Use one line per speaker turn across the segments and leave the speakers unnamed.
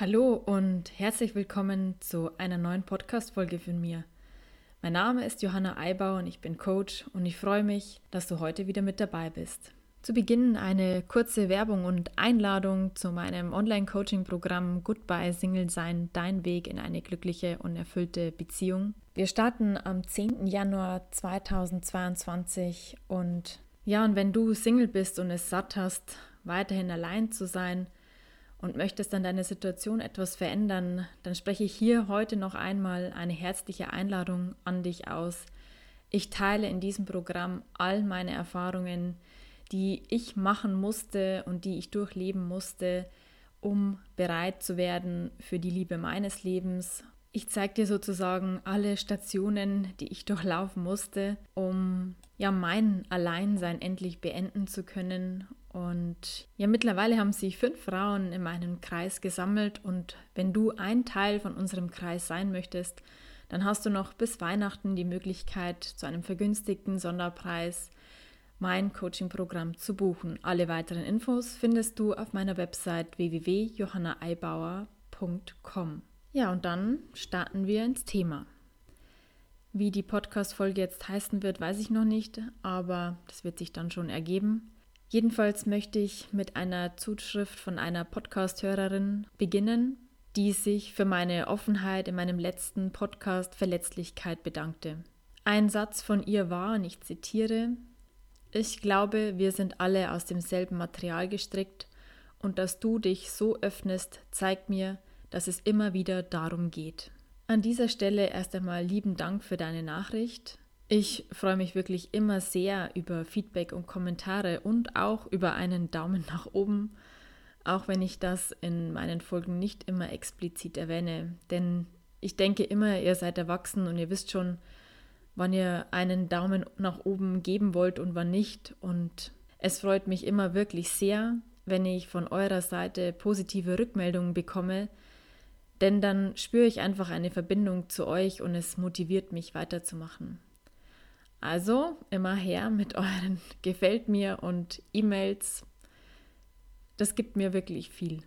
Hallo und herzlich willkommen zu einer neuen Podcast-Folge von mir. Mein Name ist Johanna Eibau und ich bin Coach und ich freue mich, dass du heute wieder mit dabei bist. Zu Beginn eine kurze Werbung und Einladung zu meinem Online-Coaching-Programm Goodbye Single Sein, dein Weg in eine glückliche und erfüllte Beziehung. Wir starten am 10. Januar 2022 und ja, und wenn du Single bist und es satt hast, weiterhin allein zu sein, und möchtest dann deine Situation etwas verändern, dann spreche ich hier heute noch einmal eine herzliche Einladung an dich aus. Ich teile in diesem Programm all meine Erfahrungen, die ich machen musste und die ich durchleben musste, um bereit zu werden für die Liebe meines Lebens. Ich zeige dir sozusagen alle Stationen, die ich durchlaufen musste, um ja mein Alleinsein endlich beenden zu können und ja, mittlerweile haben sich fünf Frauen in meinem Kreis gesammelt und wenn du ein Teil von unserem Kreis sein möchtest, dann hast du noch bis Weihnachten die Möglichkeit, zu einem vergünstigten Sonderpreis mein Coaching-Programm zu buchen. Alle weiteren Infos findest du auf meiner Website www.johannaeibauer.com. Ja, und dann starten wir ins Thema. Wie die Podcast-Folge jetzt heißen wird, weiß ich noch nicht, aber das wird sich dann schon ergeben. Jedenfalls möchte ich mit einer Zuschrift von einer Podcast-Hörerin beginnen, die sich für meine Offenheit in meinem letzten Podcast Verletzlichkeit bedankte. Ein Satz von ihr war, und ich zitiere, ich glaube, wir sind alle aus demselben Material gestrickt und dass du dich so öffnest, zeigt mir, dass es immer wieder darum geht. An dieser Stelle erst einmal lieben Dank für deine Nachricht. Ich freue mich wirklich immer sehr über Feedback und Kommentare und auch über einen Daumen nach oben, auch wenn ich das in meinen Folgen nicht immer explizit erwähne. Denn ich denke immer, ihr seid erwachsen und ihr wisst schon, wann ihr einen Daumen nach oben geben wollt und wann nicht. Und es freut mich immer wirklich sehr, wenn ich von eurer Seite positive Rückmeldungen bekomme, denn dann spüre ich einfach eine Verbindung zu euch und es motiviert mich weiterzumachen. Also immer her mit euren Gefällt mir und E-Mails. Das gibt mir wirklich viel.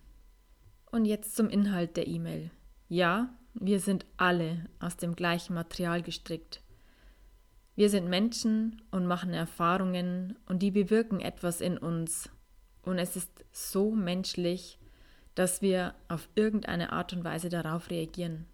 Und jetzt zum Inhalt der E-Mail. Ja, wir sind alle aus dem gleichen Material gestrickt. Wir sind Menschen und machen Erfahrungen und die bewirken etwas in uns. Und es ist so menschlich, dass wir auf irgendeine Art und Weise darauf reagieren.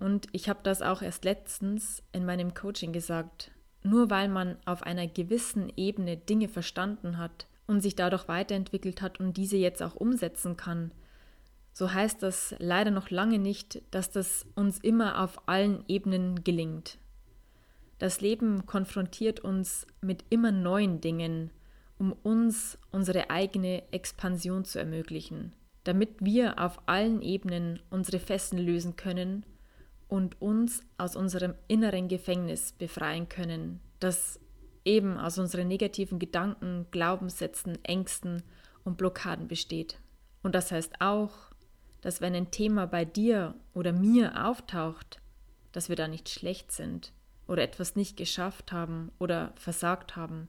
Und ich habe das auch erst letztens in meinem Coaching gesagt. Nur weil man auf einer gewissen Ebene Dinge verstanden hat und sich dadurch weiterentwickelt hat und diese jetzt auch umsetzen kann, so heißt das leider noch lange nicht, dass das uns immer auf allen Ebenen gelingt. Das Leben konfrontiert uns mit immer neuen Dingen, um uns unsere eigene Expansion zu ermöglichen, damit wir auf allen Ebenen unsere Fessen lösen können und uns aus unserem inneren Gefängnis befreien können, das eben aus unseren negativen Gedanken, Glaubenssätzen, Ängsten und Blockaden besteht. Und das heißt auch, dass wenn ein Thema bei dir oder mir auftaucht, dass wir da nicht schlecht sind oder etwas nicht geschafft haben oder versagt haben.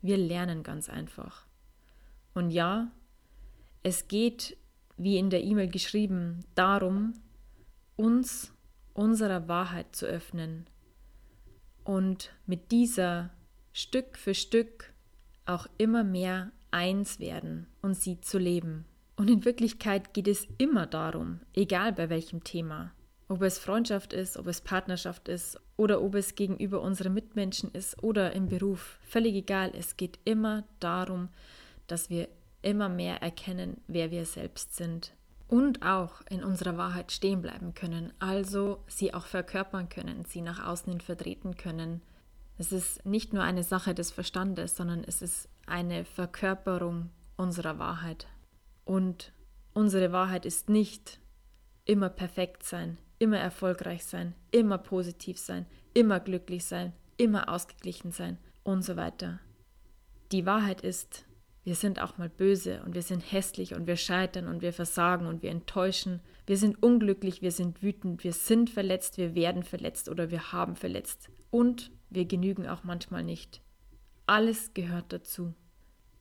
Wir lernen ganz einfach. Und ja, es geht, wie in der E-Mail geschrieben, darum, uns unserer Wahrheit zu öffnen und mit dieser Stück für Stück auch immer mehr eins werden und sie zu leben. Und in Wirklichkeit geht es immer darum, egal bei welchem Thema, ob es Freundschaft ist, ob es Partnerschaft ist oder ob es gegenüber unseren Mitmenschen ist oder im Beruf, völlig egal, es geht immer darum, dass wir immer mehr erkennen, wer wir selbst sind und auch in unserer Wahrheit stehen bleiben können, also sie auch verkörpern können, sie nach außen hin vertreten können. Es ist nicht nur eine Sache des Verstandes, sondern es ist eine Verkörperung unserer Wahrheit. Und unsere Wahrheit ist nicht immer perfekt sein, immer erfolgreich sein, immer positiv sein, immer glücklich sein, immer ausgeglichen sein und so weiter. Die Wahrheit ist, wir sind auch mal böse und wir sind hässlich und wir scheitern und wir versagen und wir enttäuschen. Wir sind unglücklich, wir sind wütend, wir sind verletzt, wir werden verletzt oder wir haben verletzt. Und wir genügen auch manchmal nicht. Alles gehört dazu.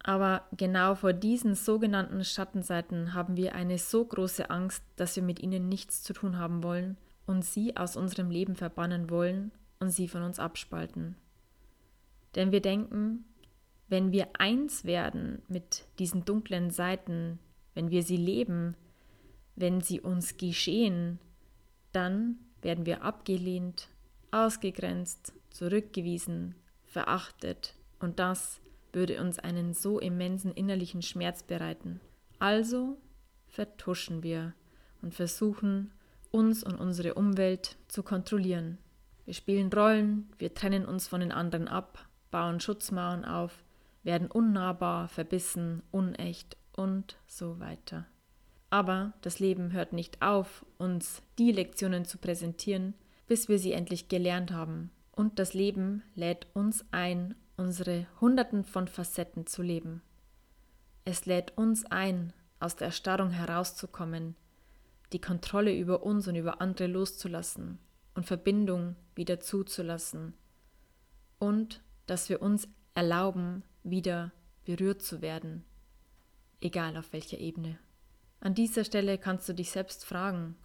Aber genau vor diesen sogenannten Schattenseiten haben wir eine so große Angst, dass wir mit ihnen nichts zu tun haben wollen und sie aus unserem Leben verbannen wollen und sie von uns abspalten. Denn wir denken, wenn wir eins werden mit diesen dunklen Seiten, wenn wir sie leben, wenn sie uns geschehen, dann werden wir abgelehnt, ausgegrenzt, zurückgewiesen, verachtet und das würde uns einen so immensen innerlichen Schmerz bereiten. Also vertuschen wir und versuchen, uns und unsere Umwelt zu kontrollieren. Wir spielen Rollen, wir trennen uns von den anderen ab, bauen Schutzmauern auf, werden unnahbar, verbissen, unecht und so weiter. Aber das Leben hört nicht auf, uns die Lektionen zu präsentieren, bis wir sie endlich gelernt haben. Und das Leben lädt uns ein, unsere Hunderten von Facetten zu leben. Es lädt uns ein, aus der Erstarrung herauszukommen, die Kontrolle über uns und über andere loszulassen und Verbindung wieder zuzulassen und dass wir uns erlauben, wieder berührt zu werden, egal auf welcher Ebene. An dieser Stelle kannst du dich selbst fragen,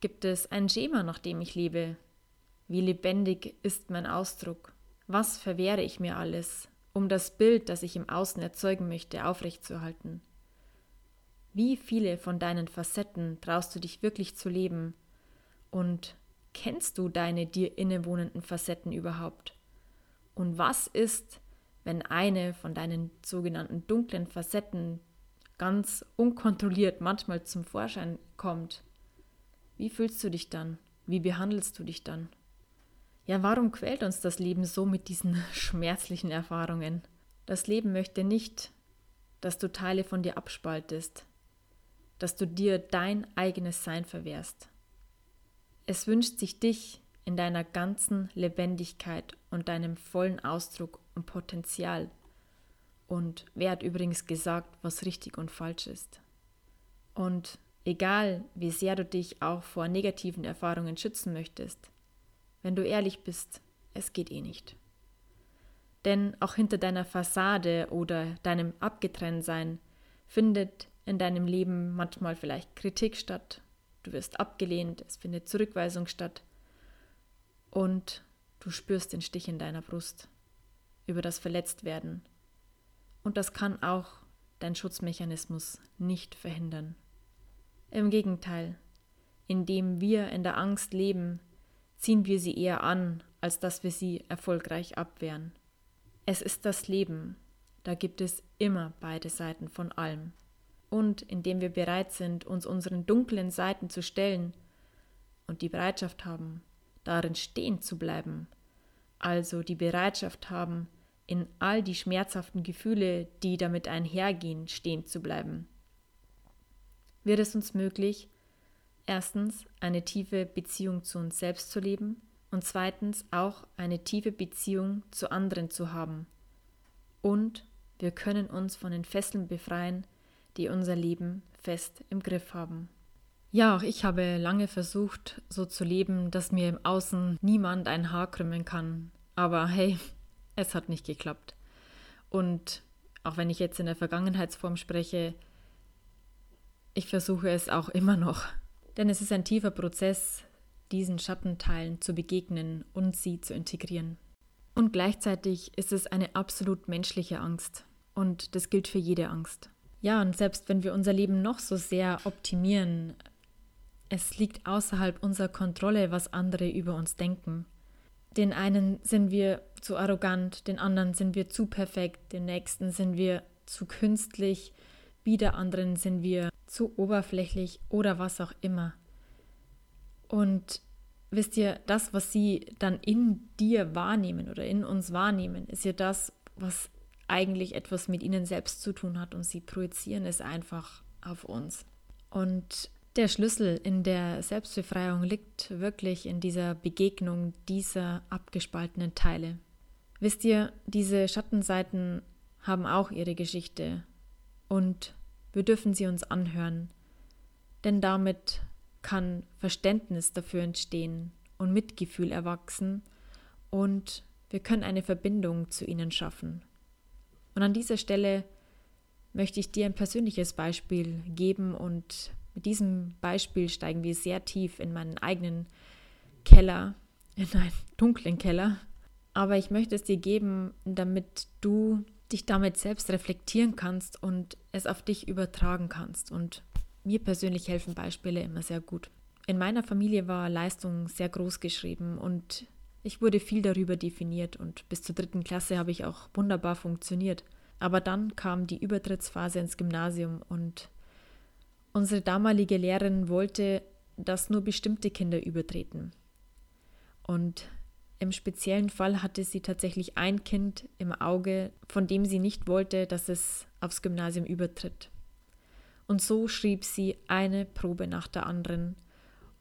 gibt es ein Schema, nach dem ich lebe? Wie lebendig ist mein Ausdruck? Was verwehre ich mir alles, um das Bild, das ich im Außen erzeugen möchte, aufrechtzuerhalten? Wie viele von deinen Facetten traust du dich wirklich zu leben? Und kennst du deine dir innewohnenden Facetten überhaupt? Und was ist, wenn eine von deinen sogenannten dunklen Facetten ganz unkontrolliert manchmal zum Vorschein kommt? Wie fühlst du dich dann? Wie behandelst du dich dann? Ja, warum quält uns das Leben so mit diesen schmerzlichen Erfahrungen? Das Leben möchte nicht, dass du Teile von dir abspaltest, dass du dir dein eigenes Sein verwehrst. Es wünscht sich dich in deiner ganzen Lebendigkeit und deinem vollen Ausdruck und Potenzial. Und wer hat übrigens gesagt, was richtig und falsch ist? Und egal, wie sehr du dich auch vor negativen Erfahrungen schützen möchtest, wenn du ehrlich bist, es geht eh nicht. Denn auch hinter deiner Fassade oder deinem Abgetrenntsein findet in deinem Leben manchmal vielleicht Kritik statt, du wirst abgelehnt, es findet Zurückweisung statt und du spürst den Stich in deiner Brust über das Verletztwerden. Und das kann auch dein Schutzmechanismus nicht verhindern. Im Gegenteil, indem wir in der Angst leben, ziehen wir sie eher an, als dass wir sie erfolgreich abwehren. Es ist das Leben, da gibt es immer beide Seiten von allem. Und indem wir bereit sind, uns unseren dunklen Seiten zu stellen und die Bereitschaft haben, darin stehen zu bleiben, also die Bereitschaft haben, in all die schmerzhaften Gefühle, die damit einhergehen, stehen zu bleiben, wird es uns möglich, erstens eine tiefe Beziehung zu uns selbst zu leben und zweitens auch eine tiefe Beziehung zu anderen zu haben. Und wir können uns von den Fesseln befreien, die unser Leben fest im Griff haben. Ja, auch ich habe lange versucht, so zu leben, dass mir im Außen niemand ein Haar krümmen kann. Aber hey, es hat nicht geklappt. Und auch wenn ich jetzt in der Vergangenheitsform spreche, ich versuche es auch immer noch. Denn es ist ein tiefer Prozess, diesen Schattenteilen zu begegnen und sie zu integrieren. Und gleichzeitig ist es eine absolut menschliche Angst. Und das gilt für jede Angst. Ja, und selbst wenn wir unser Leben noch so sehr optimieren, es liegt außerhalb unserer Kontrolle, was andere über uns denken. Den einen sind wir zu arrogant, den anderen sind wir zu perfekt, den nächsten sind wir zu künstlich, wieder anderen sind wir zu oberflächlich oder was auch immer. Und wisst ihr, das, was sie dann in dir wahrnehmen oder in uns wahrnehmen, ist ja das, was eigentlich etwas mit ihnen selbst zu tun hat und sie projizieren es einfach auf uns. Und der Schlüssel in der Selbstbefreiung liegt wirklich in dieser Begegnung dieser abgespaltenen Teile. Wisst ihr, diese Schattenseiten haben auch ihre Geschichte und wir dürfen sie uns anhören, denn damit kann Verständnis dafür entstehen und Mitgefühl erwachsen und wir können eine Verbindung zu ihnen schaffen. Und an dieser Stelle möchte ich dir ein persönliches Beispiel geben und mit diesem Beispiel steigen wir sehr tief in meinen eigenen Keller, in einen dunklen Keller. Aber ich möchte es dir geben, damit du dich damit selbst reflektieren kannst und es auf dich übertragen kannst. Und mir persönlich helfen Beispiele immer sehr gut. In meiner Familie war Leistung sehr groß geschrieben und ich wurde viel darüber definiert und bis zur dritten Klasse habe ich auch wunderbar funktioniert. Aber dann kam die Übertrittsphase ins Gymnasium und unsere damalige Lehrerin wollte, dass nur bestimmte Kinder übertreten. Und im speziellen Fall hatte sie tatsächlich ein Kind im Auge, von dem sie nicht wollte, dass es aufs Gymnasium übertritt. Und so schrieb sie eine Probe nach der anderen.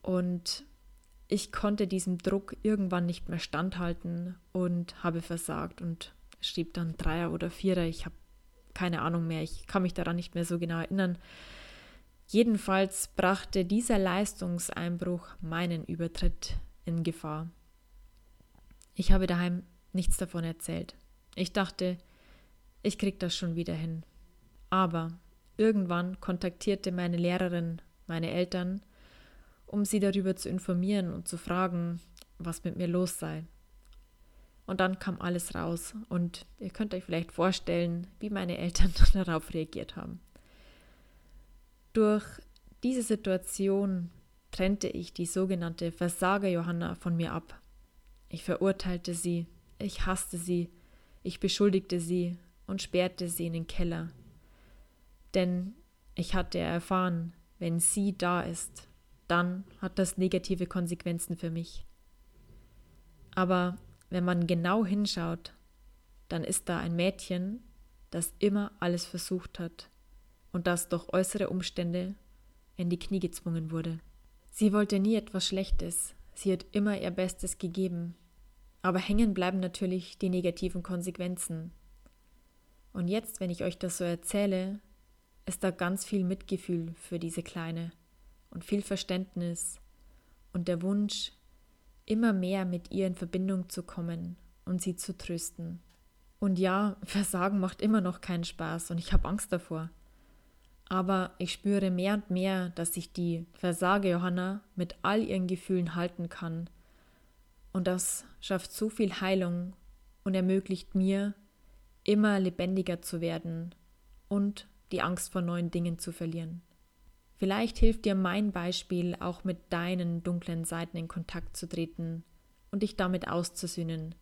Und ich konnte diesem Druck irgendwann nicht mehr standhalten und habe versagt und schrieb dann Dreier oder Vierer. Ich habe keine Ahnung mehr. Ich kann mich daran nicht mehr so genau erinnern. Jedenfalls brachte dieser Leistungseinbruch meinen Übertritt in Gefahr. Ich habe daheim nichts davon erzählt. Ich dachte, ich krieg das schon wieder hin. Aber irgendwann kontaktierte meine Lehrerin meine Eltern, um sie darüber zu informieren und zu fragen, was mit mir los sei. Und dann kam alles raus und ihr könnt euch vielleicht vorstellen, wie meine Eltern darauf reagiert haben. Durch diese Situation trennte ich die sogenannte Versager Johanna von mir ab. Ich verurteilte sie, ich hasste sie, ich beschuldigte sie und sperrte sie in den Keller. Denn ich hatte erfahren, wenn sie da ist, dann hat das negative Konsequenzen für mich. Aber wenn man genau hinschaut, dann ist da ein Mädchen, das immer alles versucht hat und das durch äußere Umstände in die Knie gezwungen wurde. Sie wollte nie etwas Schlechtes, sie hat immer ihr Bestes gegeben, aber hängen bleiben natürlich die negativen Konsequenzen. Und jetzt, wenn ich euch das so erzähle, ist da ganz viel Mitgefühl für diese Kleine und viel Verständnis und der Wunsch, immer mehr mit ihr in Verbindung zu kommen und sie zu trösten. Und ja, Versagen macht immer noch keinen Spaß und ich habe Angst davor. Aber ich spüre mehr und mehr, dass sich die Versage Johanna mit all ihren Gefühlen halten kann und das schafft so viel Heilung und ermöglicht mir, immer lebendiger zu werden und die Angst vor neuen Dingen zu verlieren. Vielleicht hilft dir mein Beispiel, auch mit deinen dunklen Seiten in Kontakt zu treten und dich damit auszusühnen,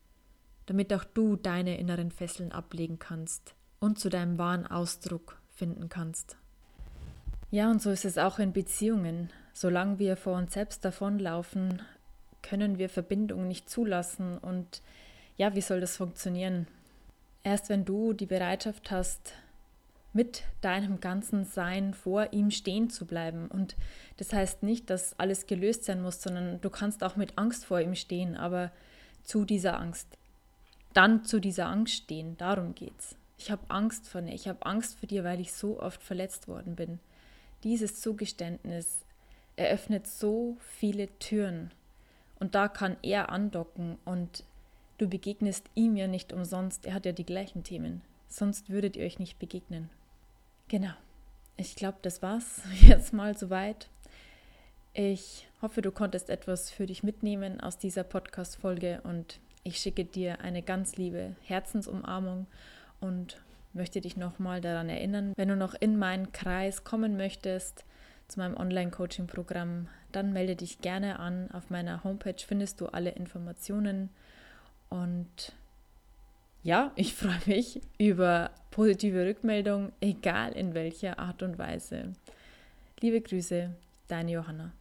damit auch du deine inneren Fesseln ablegen kannst und zu deinem wahren Ausdruck finden kannst. Ja, und so ist es auch in Beziehungen. Solange wir vor uns selbst davonlaufen, können wir Verbindung nicht zulassen. Und ja, wie soll das funktionieren? Erst wenn du die Bereitschaft hast, mit deinem ganzen Sein vor ihm stehen zu bleiben. Und das heißt nicht, dass alles gelöst sein muss, sondern du kannst auch mit Angst vor ihm stehen, aber zu dieser Angst. Dann zu dieser Angst stehen, darum geht's. Ich habe Angst vor dir, ich habe Angst vor dir, weil ich so oft verletzt worden bin. Dieses Zugeständnis eröffnet so viele Türen und da kann er andocken und du begegnest ihm ja nicht umsonst. Er hat ja die gleichen Themen. Sonst würdet ihr euch nicht begegnen. Genau. Ich glaube, das war's jetzt mal soweit. Ich hoffe, du konntest etwas für dich mitnehmen aus dieser Podcast-Folge und ich schicke dir eine ganz liebe Herzensumarmung und möchte dich nochmal daran erinnern, wenn du noch in meinen Kreis kommen möchtest, zu meinem Online-Coaching-Programm, dann melde dich gerne an. Auf meiner Homepage findest du alle Informationen. Und ja, ich freue mich über positive Rückmeldungen, egal in welcher Art und Weise. Liebe Grüße, deine Johanna.